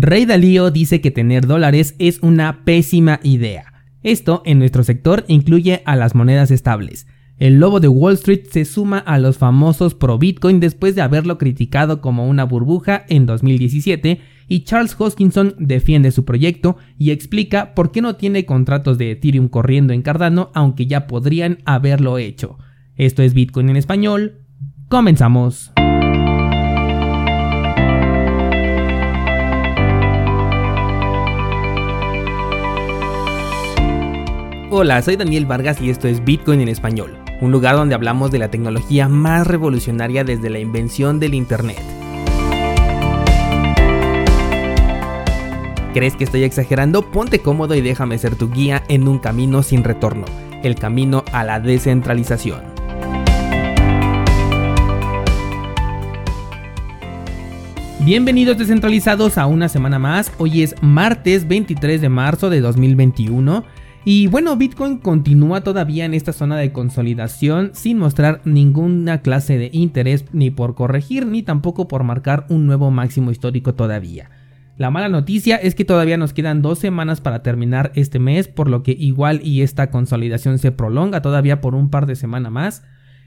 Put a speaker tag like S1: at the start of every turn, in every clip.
S1: Rey Dalío dice que tener dólares es una pésima idea. Esto en nuestro sector incluye a las monedas estables. El lobo de Wall Street se suma a los famosos pro Bitcoin después de haberlo criticado como una burbuja en 2017 y Charles Hoskinson defiende su proyecto y explica por qué no tiene contratos de Ethereum corriendo en Cardano aunque ya podrían haberlo hecho. Esto es Bitcoin en español. Comenzamos. Hola, soy Daniel Vargas y esto es Bitcoin en español, un lugar donde hablamos de la tecnología más revolucionaria desde la invención del Internet. ¿Crees que estoy exagerando? Ponte cómodo y déjame ser tu guía en un camino sin retorno, el camino a la descentralización. Bienvenidos descentralizados a una semana más, hoy es martes 23 de marzo de 2021 y bueno, Bitcoin continúa todavía en esta zona de consolidación sin mostrar ninguna clase de interés ni por corregir ni tampoco por marcar un nuevo máximo histórico todavía. La mala noticia es que todavía nos quedan dos semanas para terminar este mes, por lo que igual y esta consolidación se prolonga todavía por un par de semanas más.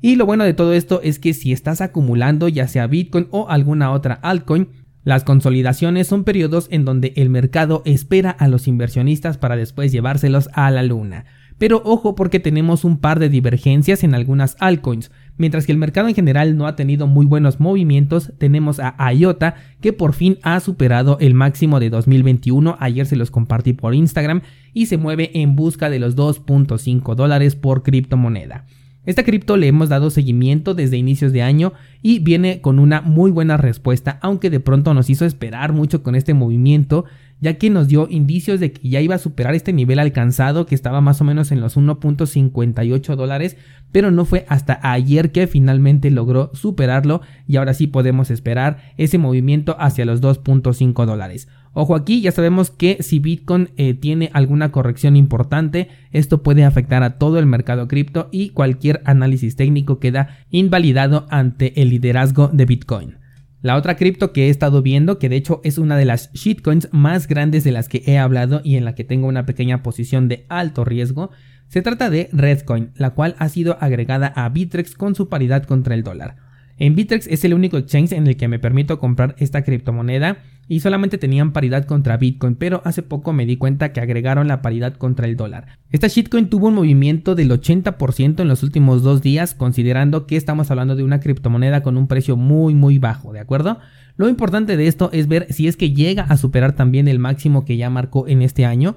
S1: Y lo bueno de todo esto es que si estás acumulando ya sea Bitcoin o alguna otra altcoin, las consolidaciones son periodos en donde el mercado espera a los inversionistas para después llevárselos a la luna. Pero ojo porque tenemos un par de divergencias en algunas altcoins. Mientras que el mercado en general no ha tenido muy buenos movimientos, tenemos a IOTA que por fin ha superado el máximo de 2021, ayer se los compartí por Instagram, y se mueve en busca de los 2.5 dólares por criptomoneda. Esta cripto le hemos dado seguimiento desde inicios de año y viene con una muy buena respuesta, aunque de pronto nos hizo esperar mucho con este movimiento, ya que nos dio indicios de que ya iba a superar este nivel alcanzado que estaba más o menos en los 1.58 dólares, pero no fue hasta ayer que finalmente logró superarlo y ahora sí podemos esperar ese movimiento hacia los 2.5 dólares. Ojo aquí, ya sabemos que si Bitcoin eh, tiene alguna corrección importante, esto puede afectar a todo el mercado cripto y cualquier análisis técnico queda invalidado ante el liderazgo de Bitcoin. La otra cripto que he estado viendo, que de hecho es una de las shitcoins más grandes de las que he hablado y en la que tengo una pequeña posición de alto riesgo, se trata de Redcoin, la cual ha sido agregada a Bitrex con su paridad contra el dólar. En Bitrex es el único exchange en el que me permito comprar esta criptomoneda y solamente tenían paridad contra Bitcoin, pero hace poco me di cuenta que agregaron la paridad contra el dólar. Esta shitcoin tuvo un movimiento del 80% en los últimos dos días, considerando que estamos hablando de una criptomoneda con un precio muy muy bajo, ¿de acuerdo? Lo importante de esto es ver si es que llega a superar también el máximo que ya marcó en este año,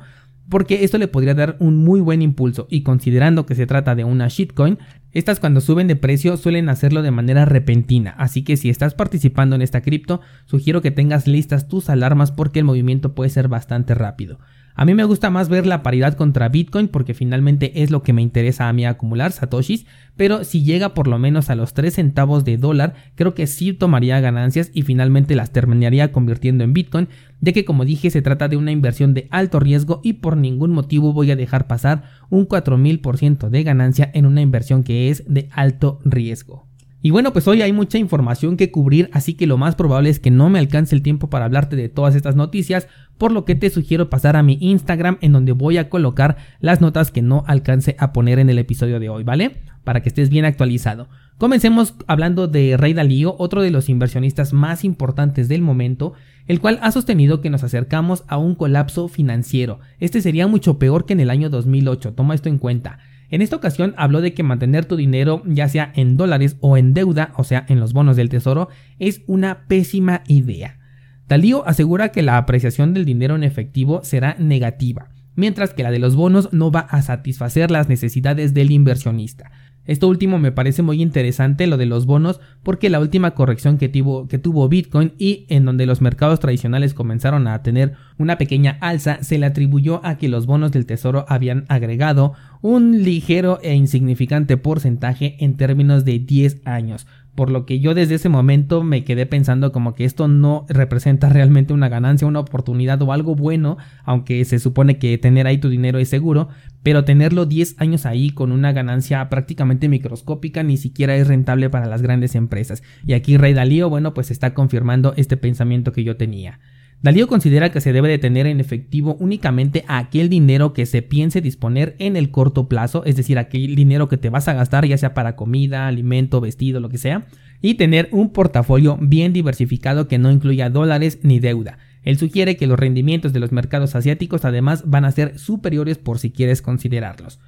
S1: porque esto le podría dar un muy buen impulso y considerando que se trata de una shitcoin, estas cuando suben de precio suelen hacerlo de manera repentina, así que si estás participando en esta cripto, sugiero que tengas listas tus alarmas porque el movimiento puede ser bastante rápido. A mí me gusta más ver la paridad contra Bitcoin porque finalmente es lo que me interesa a mí acumular satoshis, pero si llega por lo menos a los 3 centavos de dólar, creo que sí tomaría ganancias y finalmente las terminaría convirtiendo en Bitcoin, ya que como dije se trata de una inversión de alto riesgo y por ningún motivo voy a dejar pasar un 4000% de ganancia en una inversión que es de alto riesgo. Y bueno, pues hoy hay mucha información que cubrir, así que lo más probable es que no me alcance el tiempo para hablarte de todas estas noticias, por lo que te sugiero pasar a mi Instagram en donde voy a colocar las notas que no alcance a poner en el episodio de hoy, ¿vale? Para que estés bien actualizado. Comencemos hablando de Rey Dalío, otro de los inversionistas más importantes del momento, el cual ha sostenido que nos acercamos a un colapso financiero. Este sería mucho peor que en el año 2008, toma esto en cuenta. En esta ocasión habló de que mantener tu dinero ya sea en dólares o en deuda, o sea, en los bonos del tesoro, es una pésima idea. Dalío asegura que la apreciación del dinero en efectivo será negativa, mientras que la de los bonos no va a satisfacer las necesidades del inversionista. Esto último me parece muy interesante lo de los bonos porque la última corrección que tuvo, que tuvo Bitcoin y en donde los mercados tradicionales comenzaron a tener una pequeña alza se le atribuyó a que los bonos del tesoro habían agregado un ligero e insignificante porcentaje en términos de 10 años, por lo que yo desde ese momento me quedé pensando como que esto no representa realmente una ganancia, una oportunidad o algo bueno, aunque se supone que tener ahí tu dinero es seguro, pero tenerlo 10 años ahí con una ganancia prácticamente microscópica ni siquiera es rentable para las grandes empresas. Y aquí Rey Dalío, bueno, pues está confirmando este pensamiento que yo tenía. Dalío considera que se debe de tener en efectivo únicamente aquel dinero que se piense disponer en el corto plazo, es decir, aquel dinero que te vas a gastar ya sea para comida, alimento, vestido, lo que sea, y tener un portafolio bien diversificado que no incluya dólares ni deuda. Él sugiere que los rendimientos de los mercados asiáticos además van a ser superiores por si quieres considerarlos.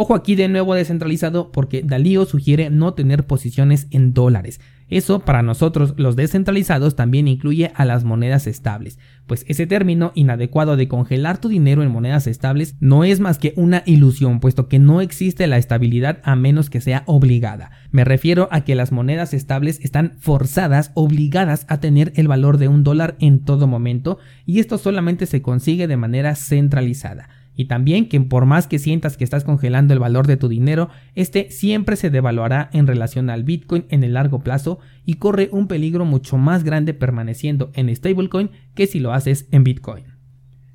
S1: Ojo aquí de nuevo descentralizado porque Dalío sugiere no tener posiciones en dólares. Eso para nosotros los descentralizados también incluye a las monedas estables, pues ese término inadecuado de congelar tu dinero en monedas estables no es más que una ilusión, puesto que no existe la estabilidad a menos que sea obligada. Me refiero a que las monedas estables están forzadas, obligadas a tener el valor de un dólar en todo momento, y esto solamente se consigue de manera centralizada y también que por más que sientas que estás congelando el valor de tu dinero, este siempre se devaluará en relación al Bitcoin en el largo plazo y corre un peligro mucho más grande permaneciendo en stablecoin que si lo haces en Bitcoin.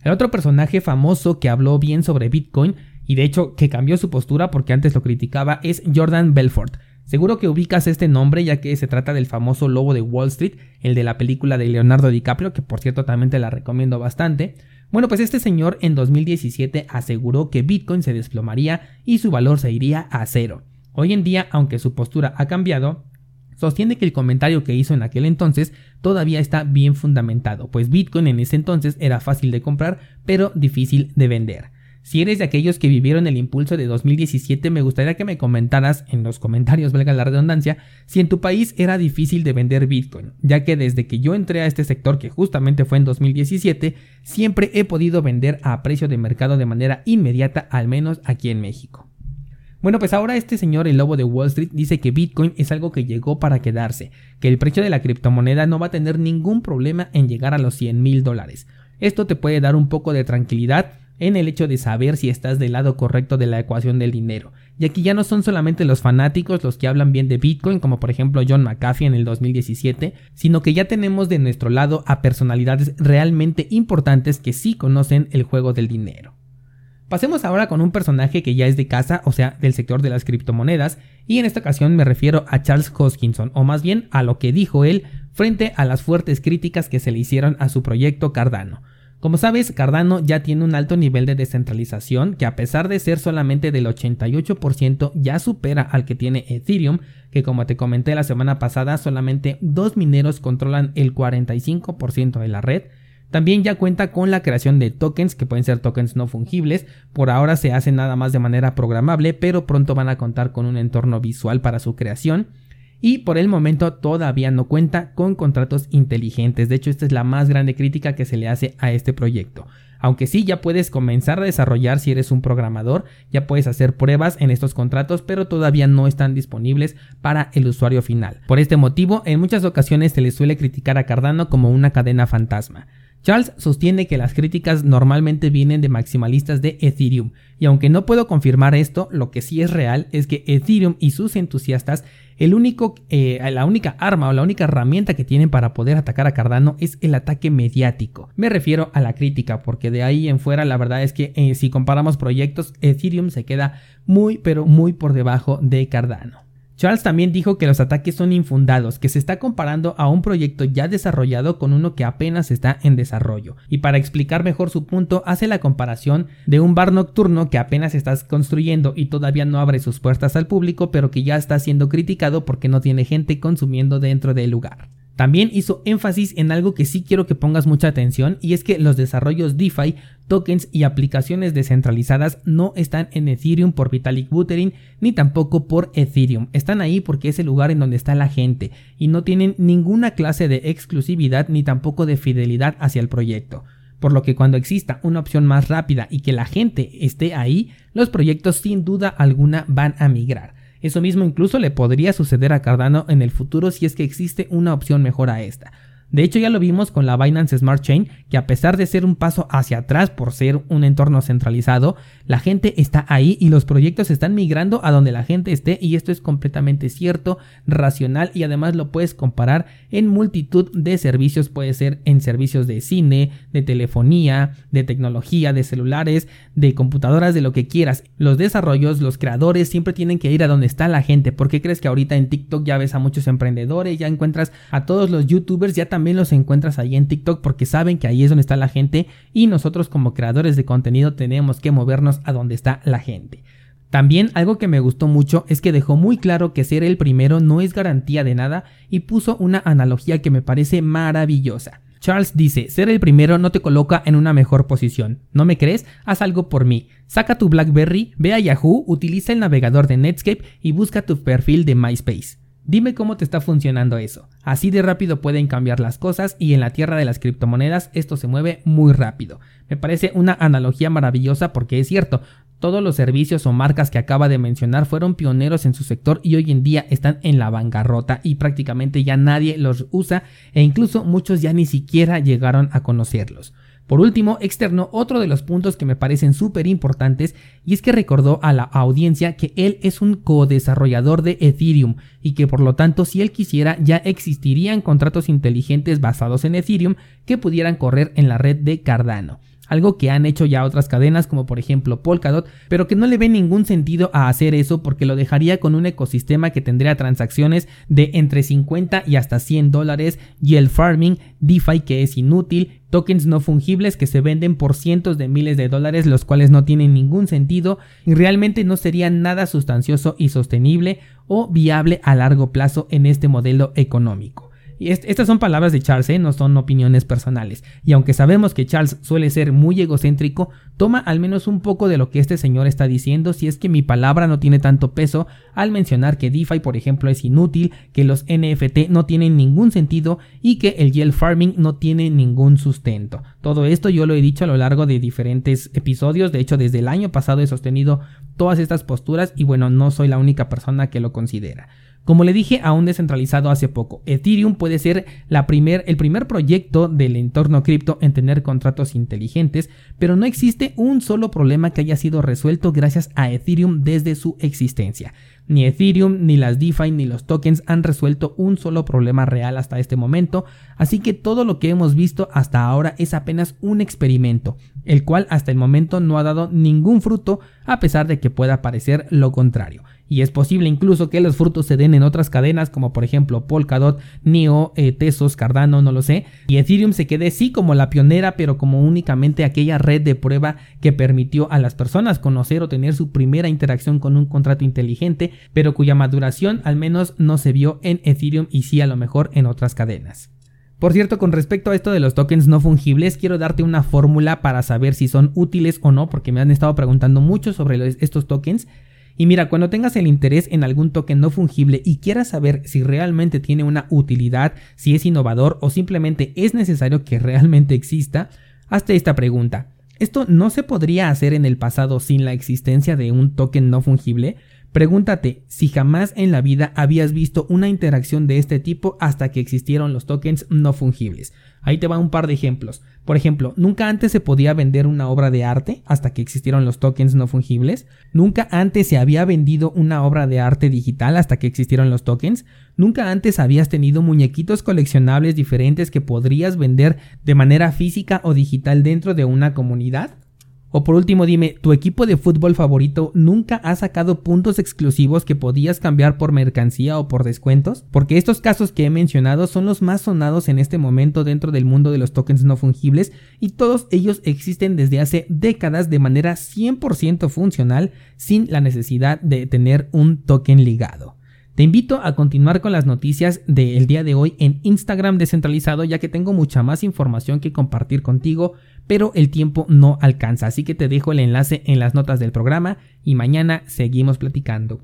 S1: El otro personaje famoso que habló bien sobre Bitcoin y de hecho que cambió su postura porque antes lo criticaba es Jordan Belfort. Seguro que ubicas este nombre ya que se trata del famoso lobo de Wall Street, el de la película de Leonardo DiCaprio, que por cierto también te la recomiendo bastante. Bueno, pues este señor en 2017 aseguró que Bitcoin se desplomaría y su valor se iría a cero. Hoy en día, aunque su postura ha cambiado, sostiene que el comentario que hizo en aquel entonces todavía está bien fundamentado, pues Bitcoin en ese entonces era fácil de comprar, pero difícil de vender. Si eres de aquellos que vivieron el impulso de 2017, me gustaría que me comentaras en los comentarios, valga la redundancia, si en tu país era difícil de vender Bitcoin, ya que desde que yo entré a este sector, que justamente fue en 2017, siempre he podido vender a precio de mercado de manera inmediata, al menos aquí en México. Bueno, pues ahora este señor, el lobo de Wall Street, dice que Bitcoin es algo que llegó para quedarse, que el precio de la criptomoneda no va a tener ningún problema en llegar a los 100 mil dólares. Esto te puede dar un poco de tranquilidad en el hecho de saber si estás del lado correcto de la ecuación del dinero. Y aquí ya no son solamente los fanáticos los que hablan bien de Bitcoin, como por ejemplo John McAfee en el 2017, sino que ya tenemos de nuestro lado a personalidades realmente importantes que sí conocen el juego del dinero. Pasemos ahora con un personaje que ya es de casa, o sea, del sector de las criptomonedas, y en esta ocasión me refiero a Charles Hoskinson, o más bien a lo que dijo él frente a las fuertes críticas que se le hicieron a su proyecto Cardano. Como sabes, Cardano ya tiene un alto nivel de descentralización que a pesar de ser solamente del 88% ya supera al que tiene Ethereum, que como te comenté la semana pasada solamente dos mineros controlan el 45% de la red. También ya cuenta con la creación de tokens, que pueden ser tokens no fungibles. Por ahora se hacen nada más de manera programable, pero pronto van a contar con un entorno visual para su creación y por el momento todavía no cuenta con contratos inteligentes. De hecho, esta es la más grande crítica que se le hace a este proyecto. Aunque sí, ya puedes comenzar a desarrollar si eres un programador, ya puedes hacer pruebas en estos contratos, pero todavía no están disponibles para el usuario final. Por este motivo, en muchas ocasiones se le suele criticar a Cardano como una cadena fantasma. Charles sostiene que las críticas normalmente vienen de maximalistas de Ethereum, y aunque no puedo confirmar esto, lo que sí es real es que Ethereum y sus entusiastas, el único, eh, la única arma o la única herramienta que tienen para poder atacar a Cardano es el ataque mediático. Me refiero a la crítica, porque de ahí en fuera la verdad es que eh, si comparamos proyectos, Ethereum se queda muy pero muy por debajo de Cardano. Charles también dijo que los ataques son infundados, que se está comparando a un proyecto ya desarrollado con uno que apenas está en desarrollo. Y para explicar mejor su punto, hace la comparación de un bar nocturno que apenas estás construyendo y todavía no abre sus puertas al público, pero que ya está siendo criticado porque no tiene gente consumiendo dentro del lugar. También hizo énfasis en algo que sí quiero que pongas mucha atención y es que los desarrollos DeFi, tokens y aplicaciones descentralizadas no están en Ethereum por Vitalik Buterin ni tampoco por Ethereum. Están ahí porque es el lugar en donde está la gente y no tienen ninguna clase de exclusividad ni tampoco de fidelidad hacia el proyecto. Por lo que cuando exista una opción más rápida y que la gente esté ahí, los proyectos sin duda alguna van a migrar. Eso mismo incluso le podría suceder a Cardano en el futuro si es que existe una opción mejor a esta. De hecho ya lo vimos con la Binance Smart Chain, que a pesar de ser un paso hacia atrás por ser un entorno centralizado, la gente está ahí y los proyectos están migrando a donde la gente esté y esto es completamente cierto, racional y además lo puedes comparar en multitud de servicios, puede ser en servicios de cine, de telefonía, de tecnología, de celulares, de computadoras, de lo que quieras. Los desarrollos, los creadores siempre tienen que ir a donde está la gente. ¿Por qué crees que ahorita en TikTok ya ves a muchos emprendedores, ya encuentras a todos los youtubers, ya también también los encuentras ahí en TikTok porque saben que ahí es donde está la gente y nosotros como creadores de contenido tenemos que movernos a donde está la gente. También algo que me gustó mucho es que dejó muy claro que ser el primero no es garantía de nada y puso una analogía que me parece maravillosa. Charles dice, ser el primero no te coloca en una mejor posición. ¿No me crees? Haz algo por mí. Saca tu BlackBerry, ve a Yahoo, utiliza el navegador de Netscape y busca tu perfil de MySpace. Dime cómo te está funcionando eso. Así de rápido pueden cambiar las cosas y en la tierra de las criptomonedas esto se mueve muy rápido. Me parece una analogía maravillosa porque es cierto, todos los servicios o marcas que acaba de mencionar fueron pioneros en su sector y hoy en día están en la bancarrota y prácticamente ya nadie los usa e incluso muchos ya ni siquiera llegaron a conocerlos. Por último, externó otro de los puntos que me parecen súper importantes y es que recordó a la audiencia que él es un co-desarrollador de Ethereum y que por lo tanto si él quisiera ya existirían contratos inteligentes basados en Ethereum que pudieran correr en la red de Cardano algo que han hecho ya otras cadenas como por ejemplo Polkadot, pero que no le ve ningún sentido a hacer eso porque lo dejaría con un ecosistema que tendría transacciones de entre 50 y hasta 100 dólares y el farming, DeFi que es inútil, tokens no fungibles que se venden por cientos de miles de dólares los cuales no tienen ningún sentido y realmente no sería nada sustancioso y sostenible o viable a largo plazo en este modelo económico estas son palabras de Charles, ¿eh? no son opiniones personales. Y aunque sabemos que Charles suele ser muy egocéntrico, toma al menos un poco de lo que este señor está diciendo si es que mi palabra no tiene tanto peso al mencionar que DeFi, por ejemplo, es inútil, que los NFT no tienen ningún sentido y que el yield farming no tiene ningún sustento. Todo esto yo lo he dicho a lo largo de diferentes episodios, de hecho desde el año pasado he sostenido todas estas posturas y bueno, no soy la única persona que lo considera. Como le dije a un descentralizado hace poco, Ethereum puede ser el primer proyecto del entorno cripto en tener contratos inteligentes, pero no existe un solo problema que haya sido resuelto gracias a Ethereum desde su existencia. Ni Ethereum, ni las DeFi, ni los tokens han resuelto un solo problema real hasta este momento, así que todo lo que hemos visto hasta ahora es apenas un experimento, el cual hasta el momento no ha dado ningún fruto a pesar de que pueda parecer lo contrario y es posible incluso que los frutos se den en otras cadenas como por ejemplo Polkadot, Neo, eh, Tesos, Cardano, no lo sé, y Ethereum se quede sí como la pionera pero como únicamente aquella red de prueba que permitió a las personas conocer o tener su primera interacción con un contrato inteligente pero cuya maduración al menos no se vio en Ethereum y sí a lo mejor en otras cadenas. Por cierto, con respecto a esto de los tokens no fungibles, quiero darte una fórmula para saber si son útiles o no, porque me han estado preguntando mucho sobre estos tokens. Y mira, cuando tengas el interés en algún token no fungible y quieras saber si realmente tiene una utilidad, si es innovador o simplemente es necesario que realmente exista, hazte esta pregunta. ¿Esto no se podría hacer en el pasado sin la existencia de un token no fungible? Pregúntate si jamás en la vida habías visto una interacción de este tipo hasta que existieron los tokens no fungibles. Ahí te va un par de ejemplos. Por ejemplo, nunca antes se podía vender una obra de arte hasta que existieron los tokens no fungibles. Nunca antes se había vendido una obra de arte digital hasta que existieron los tokens. Nunca antes habías tenido muñequitos coleccionables diferentes que podrías vender de manera física o digital dentro de una comunidad. O por último dime, ¿tu equipo de fútbol favorito nunca ha sacado puntos exclusivos que podías cambiar por mercancía o por descuentos? Porque estos casos que he mencionado son los más sonados en este momento dentro del mundo de los tokens no fungibles y todos ellos existen desde hace décadas de manera 100% funcional sin la necesidad de tener un token ligado. Te invito a continuar con las noticias del día de hoy en Instagram descentralizado ya que tengo mucha más información que compartir contigo pero el tiempo no alcanza, así que te dejo el enlace en las notas del programa y mañana seguimos platicando.